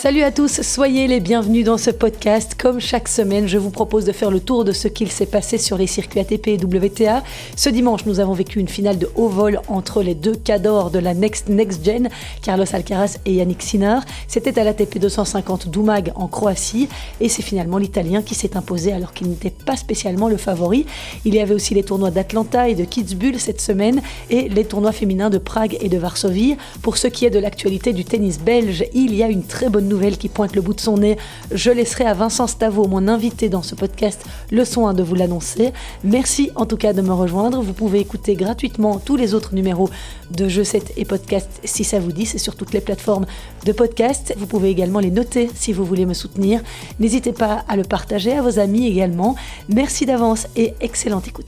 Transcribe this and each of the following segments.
Salut à tous, soyez les bienvenus dans ce podcast. Comme chaque semaine, je vous propose de faire le tour de ce qu'il s'est passé sur les circuits ATP et WTA. Ce dimanche, nous avons vécu une finale de haut vol entre les deux cadors de la Next Next Gen, Carlos Alcaraz et Yannick Sinner. C'était à l'ATP 250 d'Umag en Croatie et c'est finalement l'Italien qui s'est imposé alors qu'il n'était pas spécialement le favori. Il y avait aussi les tournois d'Atlanta et de Kitzbühel cette semaine et les tournois féminins de Prague et de Varsovie. Pour ce qui est de l'actualité du tennis belge, il y a une très bonne nouvelle qui pointe le bout de son nez. Je laisserai à Vincent Stavo, mon invité dans ce podcast, le soin de vous l'annoncer. Merci en tout cas de me rejoindre. Vous pouvez écouter gratuitement tous les autres numéros de Je 7 et podcast si ça vous dit. C'est sur toutes les plateformes de podcast. Vous pouvez également les noter si vous voulez me soutenir. N'hésitez pas à le partager à vos amis également. Merci d'avance et excellente écoute.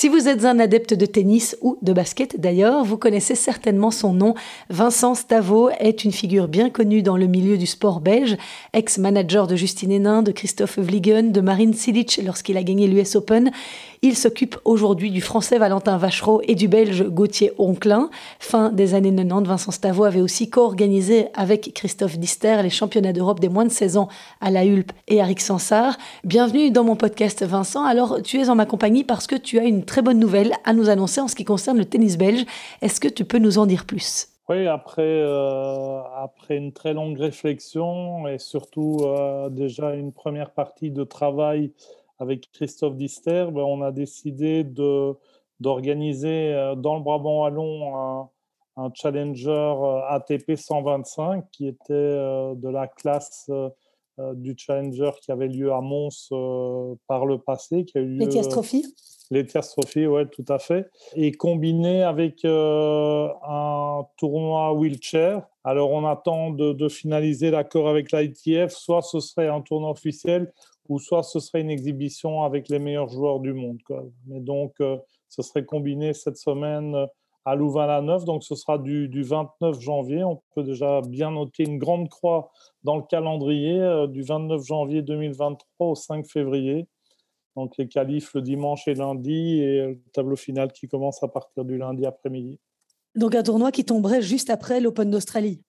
Si vous êtes un adepte de tennis ou de basket d'ailleurs, vous connaissez certainement son nom. Vincent Stavo est une figure bien connue dans le milieu du sport belge, ex-manager de Justine Hénin, de Christophe Vliegen, de Marine Silic lorsqu'il a gagné l'US Open. Il s'occupe aujourd'hui du français Valentin Vachereau et du belge Gauthier Onklin. Fin des années 90, Vincent Stavo avait aussi co-organisé avec Christophe Dister les championnats d'Europe des moins de 16 ans à la Hulpe et à Rixensart. Bienvenue dans mon podcast Vincent. Alors tu es en ma compagnie parce que tu as une très bonne nouvelle à nous annoncer en ce qui concerne le tennis belge. Est-ce que tu peux nous en dire plus? Oui, après, euh, après une très longue réflexion et surtout euh, déjà une première partie de travail avec Christophe Dister, ben, on a décidé de, d'organiser euh, dans le Brabant Wallon un, un challenger euh, ATP 125 qui était euh, de la classe du challenger qui avait lieu à Mons par le passé, qui a eu lieu. Les Trophy, oui, tout à fait. Et combiné avec un tournoi wheelchair. Alors, on attend de, de finaliser l'accord avec l'ITF. Soit ce serait un tournoi officiel, ou soit ce serait une exhibition avec les meilleurs joueurs du monde. Mais donc, euh, ce serait combiné cette semaine euh, à Louvain-la-Neuve. Donc, ce sera du, 29 janvier. On peut déjà bien noter une grande croix dans le calendrier euh, du 29 janvier 2023 au 5 février. Donc, les qualifs le dimanche et lundi et le tableau final qui commence à partir du lundi après-midi. Donc, un tournoi qui tomberait juste après l'Open d'Australie.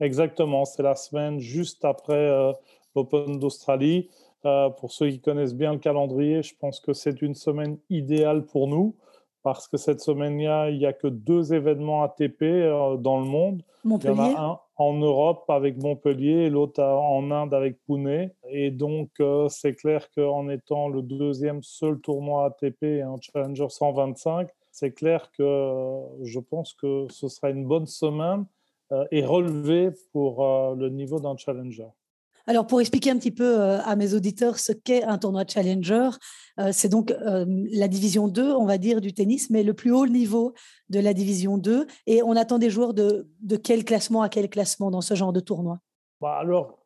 Exactement. C'est la semaine juste après l'Open d'Australie. Euh, pour ceux qui connaissent bien le calendrier, je pense que c'est une semaine idéale pour nous parce que cette semaine-là, il n'y a que deux événements ATP euh, dans le monde. Il y en a un en Europe avec Montpellier et l'autre en Inde avec Pune. Et donc, euh, c'est clair qu'en étant le deuxième seul tournoi ATP et un Challenger 125, c'est clair que je pense que ce sera une bonne semaine et relevé pour le niveau d'un Challenger. Alors, pour expliquer un petit peu euh, à mes auditeurs ce qu'est un tournoi Challenger, euh, c'est donc euh, la division 2, on va dire, du tennis, mais le plus haut niveau de la division 2. Et on attend des joueurs de, quel classement à quel classement dans ce genre de tournoi? Bah Alors,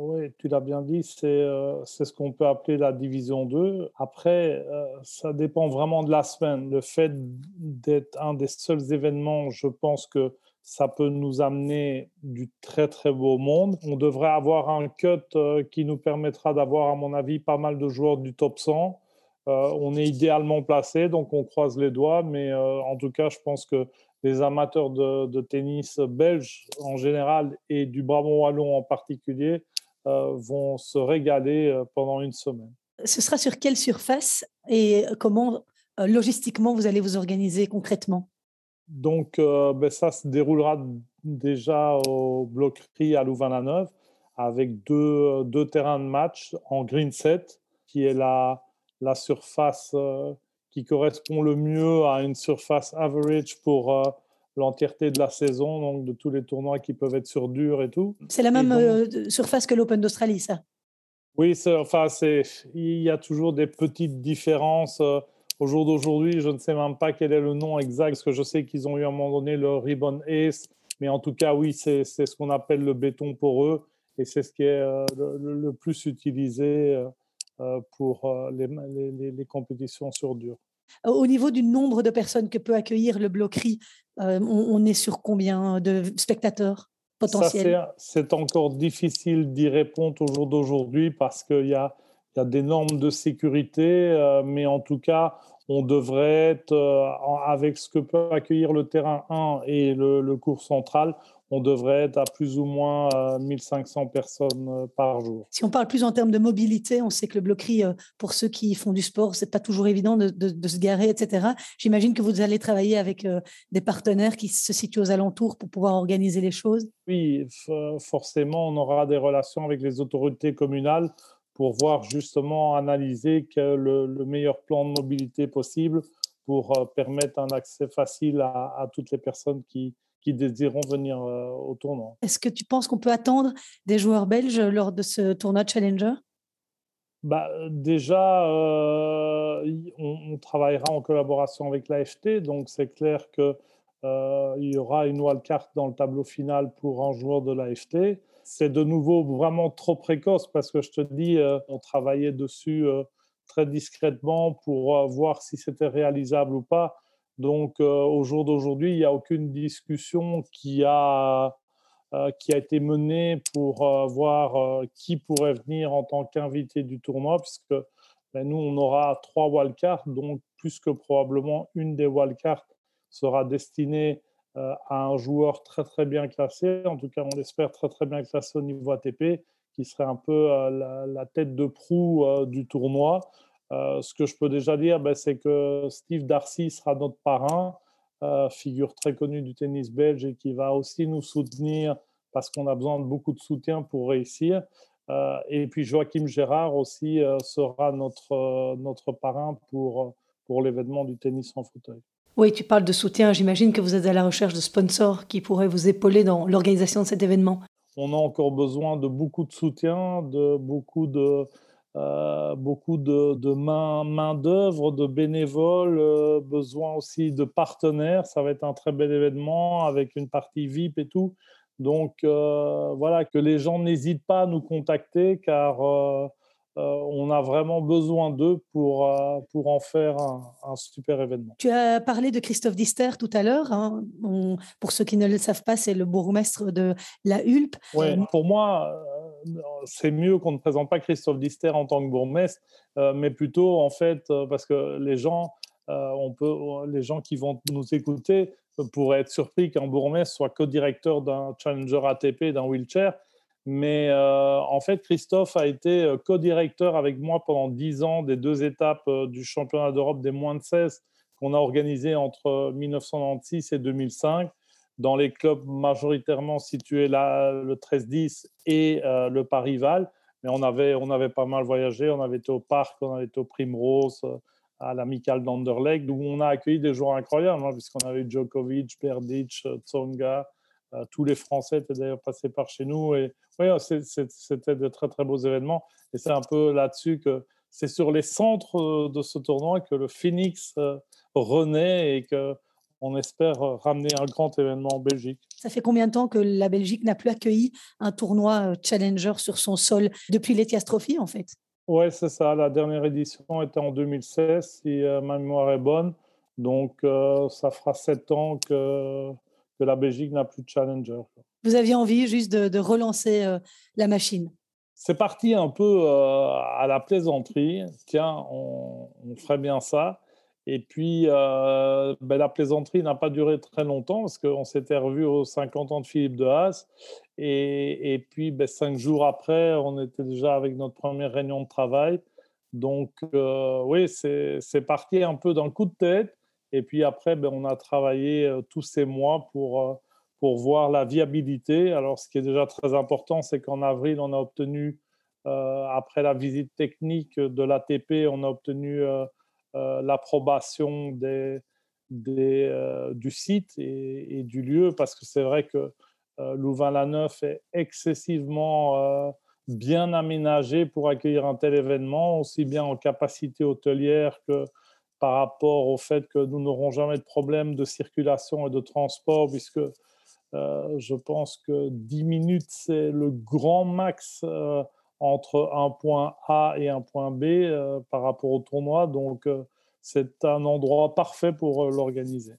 oui, tu l'as bien dit, c'est ce qu'on peut appeler la division 2. Après, ça dépend vraiment de la semaine. Le fait d'être un des seuls événements, je pense que ça peut nous amener du très très beau monde. On devrait avoir un cut euh, qui nous permettra d'avoir, à mon avis, pas mal de joueurs du top 100. Euh, on est idéalement placé, donc on croise les doigts, mais euh, en tout cas, je pense que les amateurs de, tennis belges en général et du Brabant Wallon en particulier vont se régaler pendant une semaine. Ce sera sur quelle surface et comment logistiquement vous allez vous organiser concrètement? Donc, euh, ben, ça se déroulera déjà au Bloquerie à Louvain-la-Neuve avec deux, deux, terrains de match en green set, qui est la, la surface euh, qui correspond le mieux à une surface average pour euh, l'entièreté de la saison, donc de tous les tournois qui peuvent être sur dur et tout. C'est la même surface que l'Open d'Australie, ça? Oui, enfin, il y a toujours des petites différences. Au jour d'aujourd'hui, je ne sais même pas quel est le nom exact, parce que je sais qu'ils ont eu à un moment donné le Ribbon Ace, mais en tout cas, oui, c'est ce qu'on appelle le béton pour eux, et c'est ce qui est euh, le, plus utilisé euh, euh, pour les, les, compétitions sur dur. Au niveau du nombre de personnes que peut accueillir le bloquerie, on, est sur combien de spectateurs potentiel C'est encore difficile d'y répondre au jour d'aujourd'hui parce qu'il y a, y a des normes de sécurité, mais en tout cas, on devrait être, avec ce que peut accueillir le terrain 1 et le, le cours central, on devrait être à plus ou moins 1500 euh, personnes euh, par jour. Si on parle plus en termes de mobilité, on sait que le bloquerie, euh, pour ceux qui font du sport, c'est pas toujours évident de, se garer, etc. J'imagine que vous allez travailler avec des partenaires qui se situent aux alentours pour pouvoir organiser les choses. Oui, forcément, on aura des relations avec les autorités communales pour voir justement analyser le, le meilleur plan de mobilité possible pour permettre un accès facile à toutes les personnes qui, qui désireront venir euh, au tournoi. Est-ce que tu penses qu'on peut attendre des joueurs belges lors de ce tournoi Challenger? Bah, déjà, euh, on, travaillera en collaboration avec l'AFT, donc c'est clair qu'il euh, y aura une wildcard dans le tableau final pour un joueur de l'AFT. C'est de nouveau vraiment trop précoce parce que je te dis, on travaillait dessus très discrètement pour voir si c'était réalisable ou pas. Donc, euh, au jour d'aujourd'hui, il n'y a aucune discussion qui a, euh, qui a été menée pour euh, voir qui pourrait venir en tant qu'invité du tournoi, puisque ben, nous, on aura trois wildcards, donc plus que probablement une des wildcards sera destinée à un joueur très très bien classé, en tout cas on l'espère très très bien classé au niveau ATP, qui serait un peu la, la, tête de proue du tournoi. Euh, ce que je peux déjà dire, ben, c'est que Steve Darcy sera notre parrain, euh, figure très connue du tennis belge et qui va aussi nous soutenir parce qu'on a besoin de beaucoup de soutien pour réussir. Euh, et puis Joachim Gérard aussi sera notre, notre parrain pour, pour l'événement du tennis en fauteuil. Oui, tu parles de soutien. J'imagine que vous êtes à la recherche de sponsors qui pourraient vous épauler dans l'organisation de cet événement. On a encore besoin de beaucoup de soutien, de beaucoup de, euh, beaucoup de, de main, main d'œuvre, de bénévoles, euh, besoin aussi de partenaires. Ça va être un très bel événement avec une partie VIP et tout. Donc euh, voilà, que les gens n'hésitent pas à nous contacter car on a vraiment besoin d'eux pour, euh, pour en faire un, super événement. Tu as parlé de Christophe Dister tout à l'heure. Hein. pour ceux qui ne le savent pas, c'est le bourgmestre de la Hulpe. Ouais, pour moi, euh, c'est mieux qu'on ne présente pas Christophe Dister en tant que bourgmestre, mais plutôt en fait parce que les gens, on peut, les gens qui vont nous écouter pourraient être surpris qu'un bourgmestre soit co-directeur d'un Challenger ATP, d'un wheelchair. Mais euh, en fait, Christophe a été euh, co-directeur avec moi pendant dix ans des deux étapes euh, du championnat d'Europe des moins de 16 qu'on a organisé entre 1996 et 2005 dans les clubs majoritairement situés là, le 13-10 et le Paris-Val. Mais on avait, on avait pas mal voyagé, on avait été au parc, on avait été au Primrose, à l'amicale d'Anderlecht, où on a accueilli des joueurs incroyables, hein, puisqu'on avait Djokovic, Berdic, Tsonga, tous les Français étaient d'ailleurs passés par chez nous. Et oui, c'était de très, très beaux événements. Et c'est un peu là-dessus que c'est sur les centres euh, de ce tournoi que le Phoenix euh, renaît et que on espère ramener un grand événement en Belgique. Ça fait combien de temps que la Belgique n'a plus accueilli un tournoi Challenger sur son sol depuis l'Etias Trophy en fait? Oui, c'est ça. La dernière édition était en 2016, si ma mémoire est bonne. Donc, ça fera sept ans que que la Belgique n'a plus de challenger. Vous aviez envie juste de, relancer euh, la machine C'est parti un peu euh, à la plaisanterie. Tiens, on, ferait bien ça. Et puis, euh, ben, la plaisanterie n'a pas duré très longtemps parce qu'on s'était revu aux 50 ans de Philippe de Haas. Et, et puis, ben, cinq jours après, on était déjà avec notre première réunion de travail. Donc, oui, c'est parti un peu d'un coup de tête. Et puis après, ben, on a travaillé euh, tous ces mois pour, euh, pour voir la viabilité. Alors, ce qui est déjà très important, c'est qu'en avril, on a obtenu, euh, après la visite technique de l'ATP, on a obtenu l'approbation du site et, du lieu, parce que c'est vrai que Louvain-la-Neuve est excessivement bien aménagé pour accueillir un tel événement, aussi bien en capacité hôtelière que par rapport au fait que nous n'aurons jamais de problème de circulation et de transport, puisque euh, je pense que 10 minutes, c'est le grand max euh, entre un point A et un point B euh, par rapport au tournoi. Donc, c'est un endroit parfait pour l'organiser.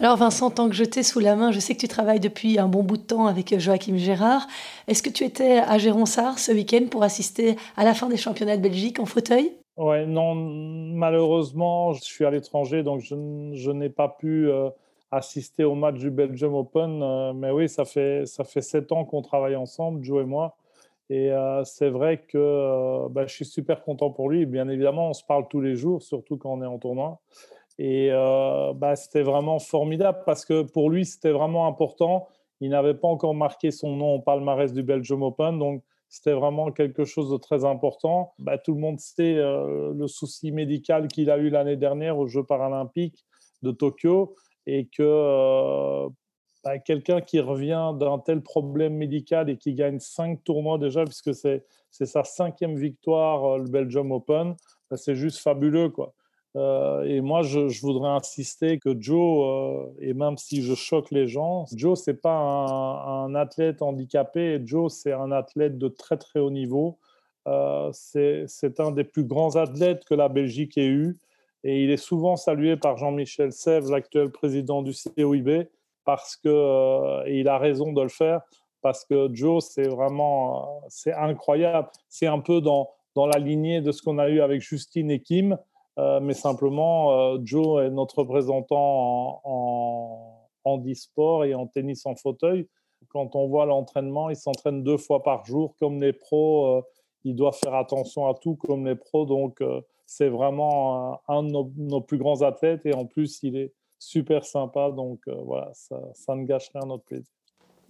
Alors Vincent, tant que je t'ai sous la main, je sais que tu travailles depuis un bon bout de temps avec Joachim Gérard. Est-ce que tu étais à Géronsard ce week-end pour assister à la fin des championnats de Belgique en fauteuil? Ouais, non, malheureusement, je suis à l'étranger, donc je, n'ai pas pu euh, assister au match du Belgium Open. Euh, mais oui, ça fait, ça fait sept ans qu'on travaille ensemble, Joe et moi. Et euh, c'est vrai que bah, je suis super content pour lui. Bien évidemment, on se parle tous les jours, surtout quand on est en tournoi. Et bah, c'était vraiment formidable parce que pour lui, c'était vraiment important. Il n'avait pas encore marqué son nom au palmarès du Belgium Open, donc c'était vraiment quelque chose de très important. Bah, tout le monde sait le souci médical qu'il a eu l'année dernière aux Jeux paralympiques de Tokyo et que bah, quelqu'un qui revient d'un tel problème médical et qui gagne cinq tournois déjà, puisque c'est sa cinquième victoire, le Belgium Open, bah, c'est juste fabuleux. quoi. Euh, et moi, je, voudrais insister que Joe, euh, et même si je choque les gens, Joe, c'est pas un, athlète handicapé. Joe, c'est un athlète de très très haut niveau. Euh, c'est un des plus grands athlètes que la Belgique ait eu. Et il est souvent salué par Jean-Michel Sèvres, l'actuel président du COIB, parce que, et il a raison de le faire, parce que Joe, c'est vraiment c'est incroyable. C'est un peu dans, dans la lignée de ce qu'on a eu avec Justine et Kim. Euh, mais simplement, euh, Joe est notre représentant en, en, e-sport et en tennis en fauteuil. Quand on voit l'entraînement, il s'entraîne deux fois par jour. Comme les pros, euh, il doit faire attention à tout comme les pros. Donc, c'est vraiment un de nos, plus grands athlètes et en plus, il est super sympa. Donc, voilà, ça, ne gâche rien notre plaisir.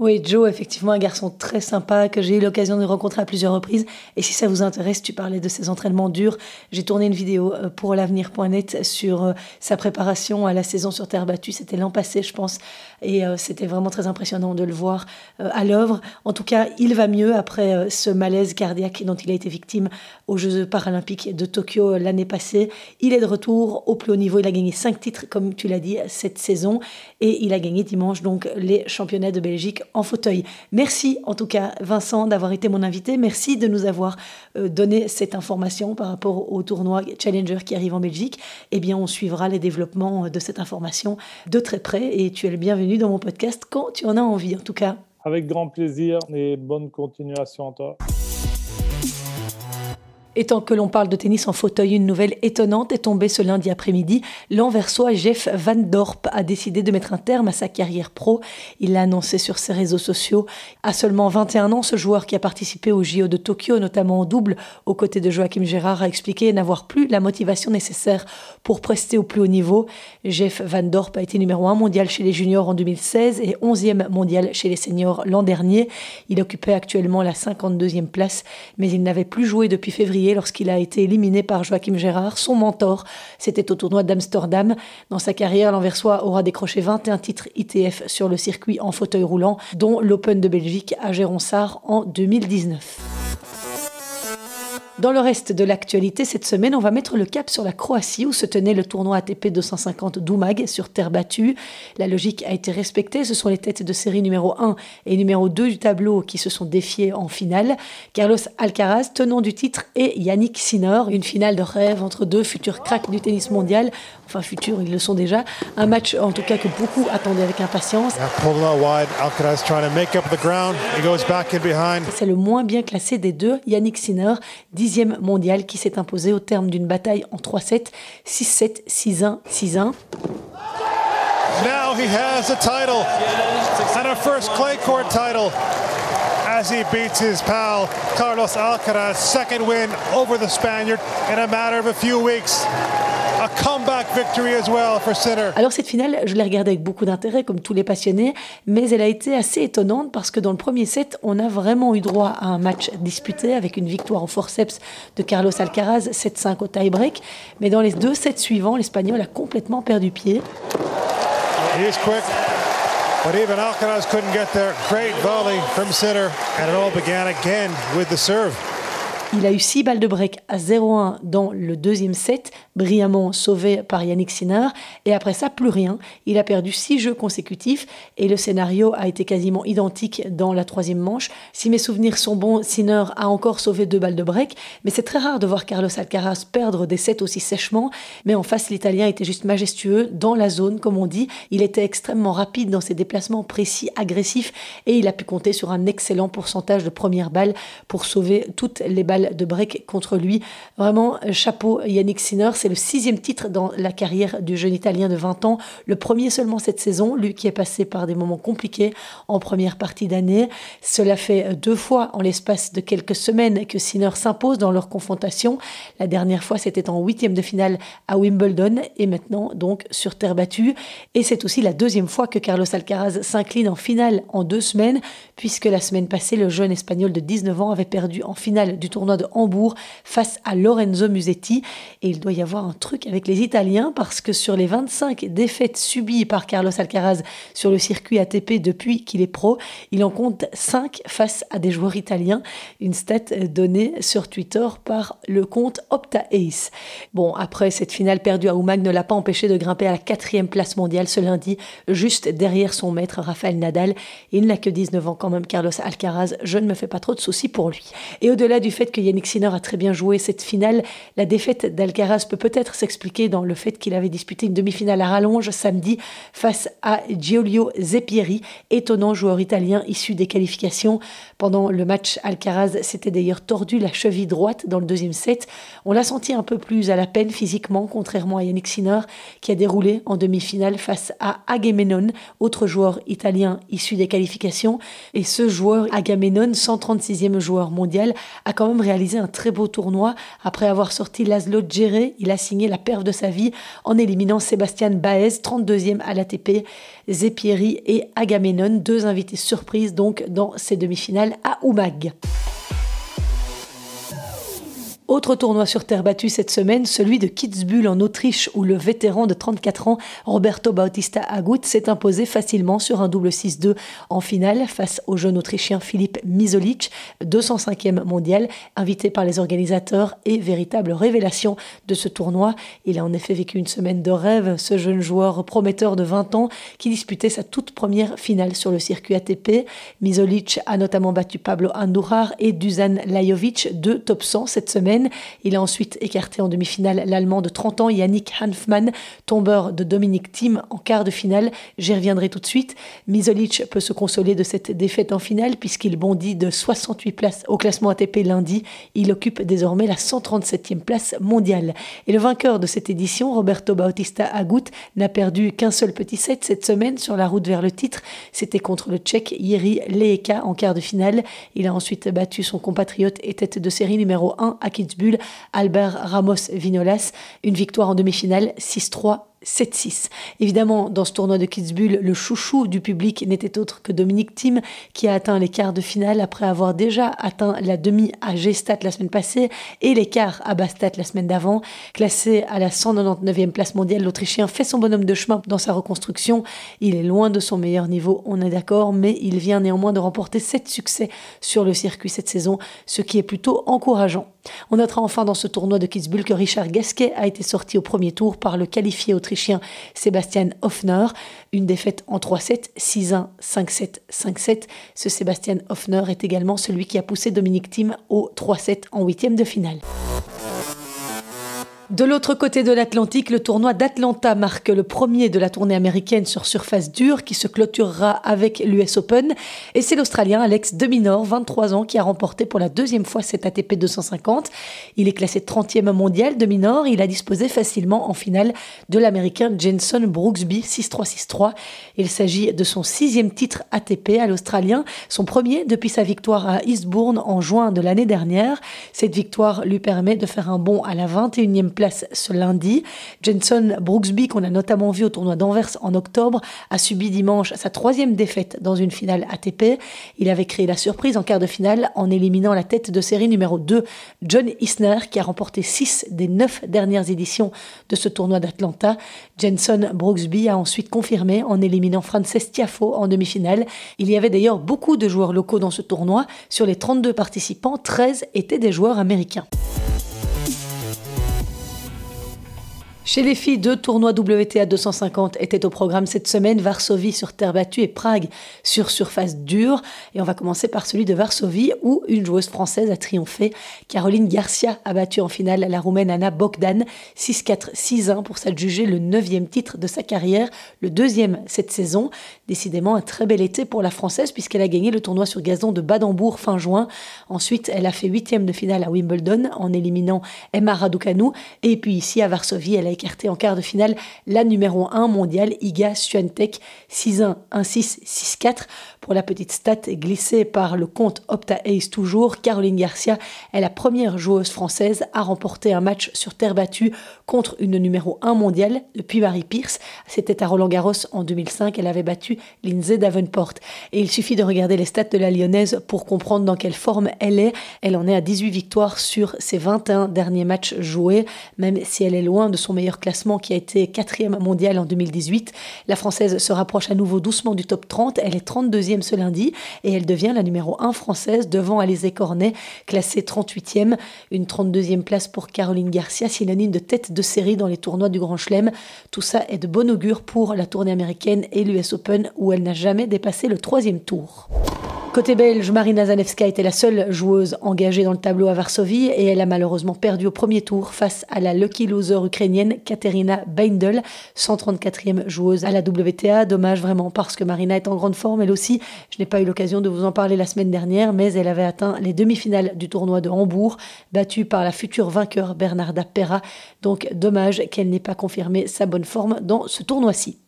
Oui, Joe, effectivement, un garçon très sympa que j'ai eu l'occasion de rencontrer à plusieurs reprises. Et si ça vous intéresse, tu parlais de ses entraînements durs. J'ai tourné une vidéo euh, pour l'avenir.net sur euh, sa préparation à la saison sur terre battue. C'était l'an passé, je pense. Et euh, c'était vraiment très impressionnant de le voir à l'œuvre. En tout cas, il va mieux après ce malaise cardiaque dont il a été victime aux Jeux paralympiques de Tokyo l'année passée. Il est de retour au plus haut niveau. Il a gagné cinq titres, comme tu l'as dit, cette saison. Et il a gagné dimanche donc les championnats de Belgique en fauteuil. Merci en tout cas Vincent d'avoir été mon invité. Merci de nous avoir euh, donné cette information par rapport au tournoi Challenger qui arrive en Belgique. Eh bien, on suivra les développements de cette information de très près et tu es le bienvenu dans mon podcast quand tu en as envie en tout cas. Avec grand plaisir et bonne continuation à toi. Et tant que l'on parle de tennis en fauteuil, une nouvelle étonnante est tombée ce lundi après-midi. L'anversois Jeff Van Dorp a décidé de mettre un terme à sa carrière pro. Il l'a annoncé sur ses réseaux sociaux. À seulement 21 ans, ce joueur qui a participé au JO de Tokyo, notamment en double, aux côtés de Joachim Gérard, a expliqué n'avoir plus la motivation nécessaire pour prester au plus haut niveau. Jeff Van Dorp a été numéro 1 mondial chez les juniors en 2016 et 11e mondial chez les seniors l'an dernier. Il occupait actuellement la 52e place, mais il n'avait plus joué depuis lorsqu'il a été éliminé par Joachim Gérard, son mentor. C'était au tournoi d'Amsterdam. Dans sa carrière, l'Anversois aura décroché 21 titres ITF sur le circuit en fauteuil roulant, dont l'Open de Belgique à Géronsard en 2019. Dans le reste de l'actualité, cette semaine, on va mettre le cap sur la Croatie où se tenait le tournoi ATP 250 Doumag sur terre battue. La logique a été respectée. Ce sont les têtes de série numéro 1 et numéro 2 du tableau qui se sont défiés en finale. Carlos Alcaraz, tenant du titre, et Yannick Sinner. Une finale de rêve entre deux futurs cracks du tennis mondial. Enfin, futurs, ils le sont déjà. Un match, en tout cas, que beaucoup attendaient avec impatience. C'est le moins bien classé des deux, Yannick Sinner, mondial qui s'est imposé au terme d'une bataille en 3-7, 6-7, 6-1, 6-1. Now he has a title and a first clay court title as he beats his pal Carlos Alcaraz, second win over the Spaniard in a matter of a few weeks. Alors cette finale, je l'ai regardée avec beaucoup d'intérêt, comme tous les passionnés, mais elle a été assez étonnante parce que dans le premier set, on a vraiment eu droit à un match disputé avec une victoire au forceps de Carlos Alcaraz, 7-5 au tie-break. Mais dans les deux sets suivants, l'Espagnol a complètement perdu pied. quick. But even Alcaraz couldn't get there. Great volley from Sitter, and it all began again with the serve. Il a eu 6 balles de break à 0-1 dans le deuxième set, brillamment sauvé par Yannick Sinner. Et après ça, plus rien. Il a perdu 6 jeux consécutifs et le scénario a été quasiment identique dans la troisième manche. Si mes souvenirs sont bons, Sinner a encore sauvé 2 balles de break. Mais c'est très rare de voir Carlos Alcaraz perdre des sets aussi sèchement. Mais en face, l'Italien était juste majestueux dans la zone, comme on dit. Il était extrêmement rapide dans ses déplacements précis, agressifs. Et il a pu compter sur un excellent pourcentage de premières balles pour sauver toutes les balles de break contre lui. Vraiment, chapeau Yannick Sinner. C'est le sixième titre dans la carrière du jeune Italien de 20 ans. Le premier seulement cette saison, lui qui est passé par des moments compliqués en première partie d'année. Cela fait deux fois en l'espace de quelques semaines que Sinner s'impose dans leur confrontation. La dernière fois, c'était en huitième de finale à Wimbledon et maintenant donc sur terre battue. Et c'est aussi la deuxième fois que Carlos Alcaraz s'incline en finale en deux semaines, puisque la semaine passée, le jeune espagnol de 19 ans avait perdu en finale du tournoi de Hambourg face à Lorenzo Musetti. Et il doit y avoir un truc avec les Italiens parce que sur les 25 défaites subies par Carlos Alcaraz sur le circuit ATP depuis qu'il est pro, il en compte 5 face à des joueurs italiens. Une stat donnée sur Twitter par le compte Opta Ace. Bon, après cette finale perdue à Oumag ne l'a pas empêché de grimper à la quatrième place mondiale ce lundi, juste derrière son maître Rafael Nadal. Il n'a que 19 ans quand même, Carlos Alcaraz. Je ne me fais pas trop de soucis pour lui. Et au-delà du fait que Yannick Sinner a très bien joué cette finale. La défaite d'Alcaraz peut peut-être s'expliquer dans le fait qu'il avait disputé une demi-finale à rallonge samedi face à Giulio Zeppieri, étonnant joueur italien issu des qualifications. Pendant le match, Alcaraz s'était d'ailleurs tordu la cheville droite dans le deuxième set. On l'a senti un peu plus à la peine physiquement, contrairement à Yannick Sinner, qui a déroulé en demi-finale face à Agamemnon, autre joueur italien issu des qualifications. Et ce joueur, Agamemnon, 136e joueur mondial, a quand même réalisé un très beau tournoi. Après avoir sorti Laszlo Djere, il a signé la perf de sa vie en éliminant Sébastien Baez, 32e à l'ATP, Zepieri et Agamemnon, deux invités surprises donc dans ces demi-finales à Oumag. Autre tournoi sur terre battue cette semaine, celui de Kitzbühel en Autriche, où le vétéran de 34 ans, Roberto Bautista Agut, s'est imposé facilement sur un double 6-2 en finale face au jeune Autrichien Philippe Misolic, 205e mondial, invité par les organisateurs et véritable révélation de ce tournoi. Il a en effet vécu une semaine de rêve, ce jeune joueur prometteur de 20 ans qui disputait sa toute première finale sur le circuit ATP. Misolic a notamment battu Pablo Andujar et Dusan Lajovic, deux top 100 cette semaine. Il a ensuite écarté en demi-finale l'Allemand de 30 ans Yannick Hanfmann, tombeur de Dominic Thiem en quart de finale. J'y reviendrai tout de suite. Misolic peut se consoler de cette défaite en finale puisqu'il bondit de 68 places au classement ATP lundi. Il occupe désormais la 137e place mondiale. Et le vainqueur de cette édition, Roberto Bautista Agut, n'a perdu qu'un seul petit set cette semaine sur la route vers le titre. C'était contre le Tchèque Yeri Leheka en quart de finale. Il a ensuite battu son compatriote et tête de série numéro 1 à Albert Ramos Vinolas. Une victoire en demi-finale 6-3 7-6. Évidemment, dans ce tournoi de Kitzbühel, le chouchou du public n'était autre que Dominique Thiem, qui a atteint les quarts de finale après avoir déjà atteint la demi à Gestat la semaine passée et les quarts à Bastat la semaine d'avant. Classé à la 199e place mondiale, l'Autrichien fait son bonhomme de chemin dans sa reconstruction. Il est loin de son meilleur niveau, on est d'accord, mais il vient néanmoins de remporter 7 succès sur le circuit cette saison, ce qui est plutôt encourageant. On notera enfin dans ce tournoi de Kitzbühel que Richard Gasquet a été sorti au premier tour par le qualifié autrichien autrichien Sébastien Hoffner. Une défaite en 3-7, 6-1, 5-7, 5-7. Ce Sébastien Hoffner est également celui qui a poussé Dominique Thiem au 3-7 en huitième de finale. De l'autre côté de l'Atlantique, le tournoi d'Atlanta marque le premier de la tournée américaine sur surface dure qui se clôturera avec l'US Open. Et c'est l'Australien Alex de Minor, 23 ans, qui a remporté pour la deuxième fois cet ATP 250. Il est classé 30e mondial de Minor. Il a disposé facilement en finale de l'Américain Jenson Brooksby 6-3-6-3. Il s'agit de son sixième titre ATP à l'Australien, son premier depuis sa victoire à Eastbourne en juin de l'année dernière. Cette victoire lui permet de faire un bond à la 21e place ce lundi. Jenson Brooksby, qu'on a notamment vu au tournoi d'Anvers en octobre, a subi dimanche sa troisième défaite dans une finale ATP. Il avait créé la surprise en quart de finale en éliminant la tête de série numéro 2, John Isner, qui a remporté 6 des 9 dernières éditions de ce tournoi d'Atlanta. Jenson Brooksby a ensuite confirmé en éliminant Frances Tiafo en demi-finale. Il y avait d'ailleurs beaucoup de joueurs locaux dans ce tournoi. Sur les 32 participants, 13 étaient des joueurs américains. Chez les filles, deux tournois WTA 250 étaient au programme cette semaine, Varsovie sur terre battue et Prague sur surface dure. Et on va commencer par celui de Varsovie où une joueuse française a triomphé. Caroline Garcia a battu en finale la roumaine Anna Bogdan 6-4, 6-1 pour s'adjuger le neuvième titre de sa carrière, le deuxième cette saison. Décidément un très bel été pour la française puisqu'elle a gagné le tournoi sur gazon de Badembourg fin juin. Ensuite, elle a fait huitième de finale à Wimbledon en éliminant Emma Raducanu. Et puis ici à Varsovie, elle a écarté en quart de finale la numéro 1 mondiale Iga Swiatek 6-1, 1-6, 6-4 pour la petite stat glissée par le compte Opta Ace toujours, Caroline Garcia est la première joueuse française à remporter un match sur terre battue contre une numéro 1 mondiale depuis Marie Pierce. C'était à Roland Garros en 2005. Elle avait battu Lindsay Davenport. Et il suffit de regarder les stats de la lyonnaise pour comprendre dans quelle forme elle est. Elle en est à 18 victoires sur ses 21 derniers matchs joués, même si elle est loin de son meilleur classement qui a été quatrième mondial en 2018. La française se rapproche à nouveau doucement du top 30. Elle est 32e ce lundi et elle devient la numéro 1 française devant Alizé Cornet, classée 38e. Une 32e place pour Caroline Garcia, synonyme de tête de série dans les tournois du Grand Chelem. Tout ça est de bon augure pour la tournée américaine et l'US Open où elle n'a jamais dépassé le troisième tour. Côté belge, Marina Zanevska était la seule joueuse engagée dans le tableau à Varsovie et elle a malheureusement perdu au premier tour face à la lucky loser ukrainienne Katerina Beindel, 134e joueuse à la WTA. Dommage vraiment parce que Marina est en grande forme elle aussi. Je n'ai pas eu l'occasion de vous en parler la semaine dernière, mais elle avait atteint les demi-finales du tournoi de Hambourg, battue par la future vainqueur Bernarda Pera. Donc dommage qu'elle n'ait pas confirmé sa bonne forme dans ce tournoi-ci.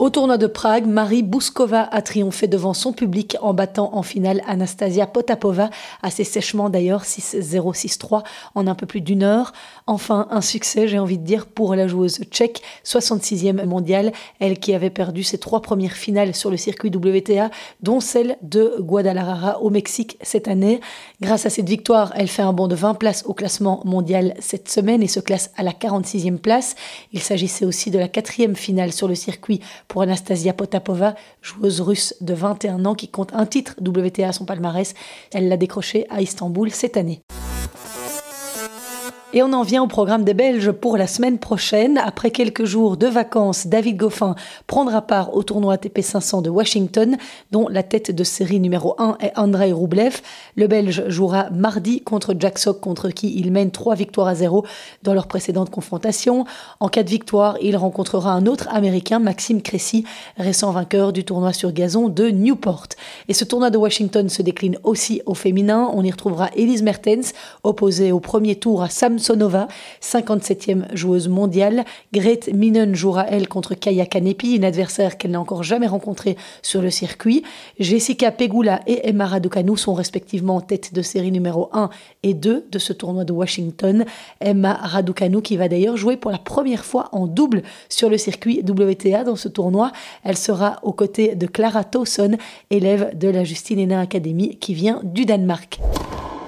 Au tournoi de Prague, Marie Bouskova a triomphé devant son public en battant en finale Anastasia Potapova, assez sèchement d'ailleurs 6-0, 6-3 en un peu plus d'une heure. Enfin, un succès, j'ai envie de dire, pour la joueuse tchèque, 66e mondiale, elle qui avait perdu ses trois premières finales sur le circuit WTA, dont celle de Guadalajara au Mexique cette année. Grâce à cette victoire, elle fait un bond de 20 places au classement mondial cette semaine et se classe à la 46e place. Il s'agissait aussi de la quatrième finale sur le circuit pour Anastasia Potapova, joueuse russe de 21 ans qui compte un titre WTA à son palmarès. Elle l'a décroché à Istanbul cette année. Et on en vient au programme des Belges pour la semaine prochaine. Après quelques jours de vacances, David Goffin prendra part au tournoi ATP 500 de Washington, dont la tête de série numéro 1 est Andrei Roublev. Le Belge jouera mardi contre Jack Sock, contre qui il mène 3 victoires à 0 dans leur précédente confrontation. En cas de victoire, il rencontrera un autre Américain, Maxime Cressy, récent vainqueur du tournoi sur gazon de Newport. Et ce tournoi de Washington se décline aussi au féminin. On y retrouvera Elise Mertens, opposée au premier tour à Sam Sonova, 57e joueuse mondiale. Grete Minen jouera elle contre Kaya Kanepi, une adversaire qu'elle n'a encore jamais rencontrée sur le circuit. Jessica Pegula et Emma Raducanu sont respectivement en tête de série numéro 1 et 2 de ce tournoi de Washington. Emma Raducanu qui va d'ailleurs jouer pour la première fois en double sur le circuit WTA dans ce tournoi. Elle sera aux côtés de Clara Towson, élève de la Justine Hénin Academy qui vient du Danemark.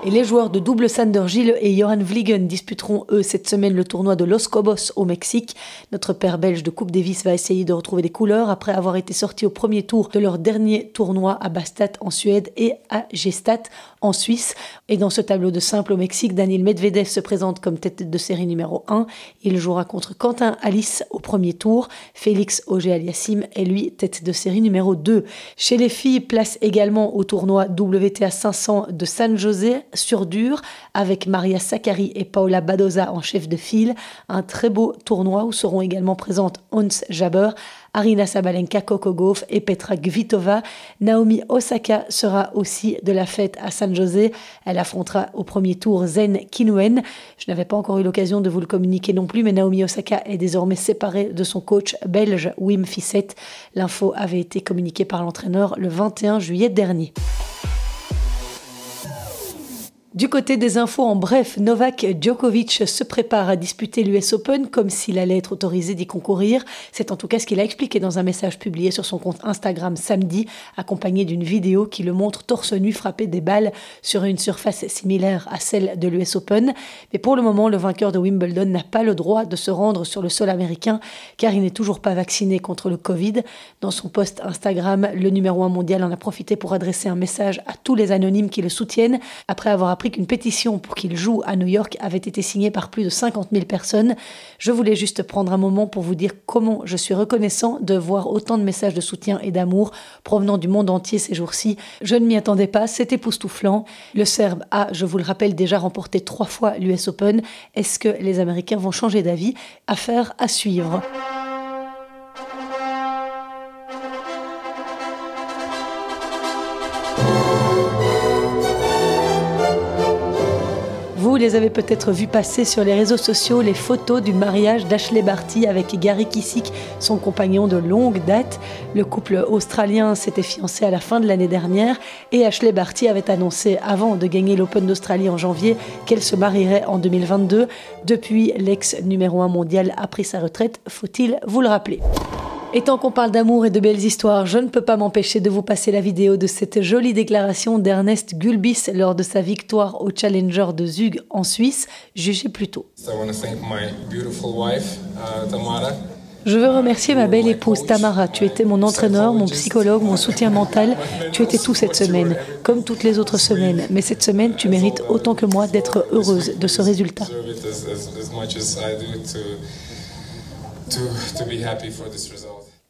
Et les joueurs de double Sander Gilles et Johan Vliegen disputeront eux cette semaine le tournoi de Los Cobos au Mexique. Notre père belge de Coupe Davis va essayer de retrouver des couleurs après avoir été sorti au premier tour de leur dernier tournoi à Bastat en Suède et à Gestat en Suisse. Et dans ce tableau de simple au Mexique, Daniel Medvedev se présente comme tête de série numéro 1. Il jouera contre Quentin Alice au premier tour. Félix Auger-Aliassime est lui tête de série numéro 2. Chez les filles, place également au tournoi WTA 500 de San José sur dur avec Maria Sakkari et Paula Badoza en chef de file. Un très beau tournoi où seront également présentes Hans Jaber, Arina Sabalenka, Coco Gauff et Petra Kvitova. Naomi Osaka sera aussi de la fête à San José. Elle affrontera au premier tour Zen Kinuen. Je n'avais pas encore eu l'occasion de vous le communiquer non plus, mais Naomi Osaka est désormais séparée de son coach belge Wim Fissette. L'info avait été communiquée par l'entraîneur le 21 juillet dernier. Du côté des infos, en bref, Novak Djokovic se prépare à disputer l'US Open comme s'il allait être autorisé d'y concourir. C'est en tout cas ce qu'il a expliqué dans un message publié sur son compte Instagram samedi, accompagné d'une vidéo qui le montre torse nu frapper des balles sur une surface similaire à celle de l'US Open. Mais pour le moment, le vainqueur de Wimbledon n'a pas le droit de se rendre sur le sol américain car il n'est toujours pas vacciné contre le Covid. Dans son post Instagram, le numéro 1 mondial en a profité pour adresser un message à tous les anonymes qui le soutiennent après avoir qu'une pétition pour qu'il joue à New York avait été signée par plus de 50 000 personnes. Je voulais juste prendre un moment pour vous dire comment je suis reconnaissant de voir autant de messages de soutien et d'amour provenant du monde entier ces jours-ci. Je ne m'y attendais pas, c'est époustouflant. Le Serbe a, je vous le rappelle, déjà remporté trois fois l'US Open. Est-ce que les Américains vont changer d'avis? Affaire à suivre. Les avez peut-être vus passer sur les réseaux sociaux les photos du mariage d'Ashley Barty avec Gary Kissick, son compagnon de longue date. Le couple australien s'était fiancé à la fin de l'année dernière et Ashley Barty avait annoncé avant de gagner l'Open d'Australie en janvier qu'elle se marierait en 2022. Depuis, l'ex numéro 1 mondial a pris sa retraite, faut-il vous le rappeler. Et tant qu'on parle d'amour et de belles histoires, je ne peux pas m'empêcher de vous passer la vidéo de cette jolie déclaration d'Ernest Gulbis lors de sa victoire au Challenger de Zug en Suisse. Jugez plutôt. Uh, je veux remercier ma belle épouse Tamara. Tu étais mon entraîneur, mon psychologue, mon soutien mental. Tu étais tout cette semaine, comme toutes les autres semaines. Mais cette semaine, tu mérites autant que moi d'être heureuse de ce résultat.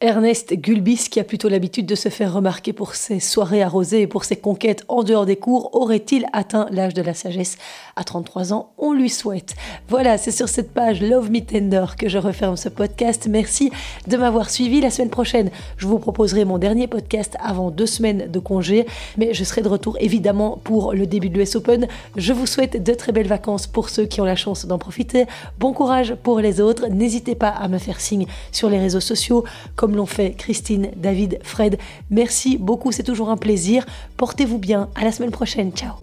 Ernest Gulbis, qui a plutôt l'habitude de se faire remarquer pour ses soirées arrosées et pour ses conquêtes en dehors des cours, aurait-il atteint l'âge de la sagesse À 33 ans, on lui souhaite. Voilà, c'est sur cette page Love Me Tender que je referme ce podcast. Merci de m'avoir suivi. La semaine prochaine, je vous proposerai mon dernier podcast avant deux semaines de congé, mais je serai de retour évidemment pour le début de l'US Open. Je vous souhaite de très belles vacances pour ceux qui ont la chance d'en profiter. Bon courage pour les autres. N'hésitez pas à me faire signe sur les réseaux sociaux l'ont fait Christine, David, Fred. Merci beaucoup, c'est toujours un plaisir. Portez-vous bien. À la semaine prochaine. Ciao.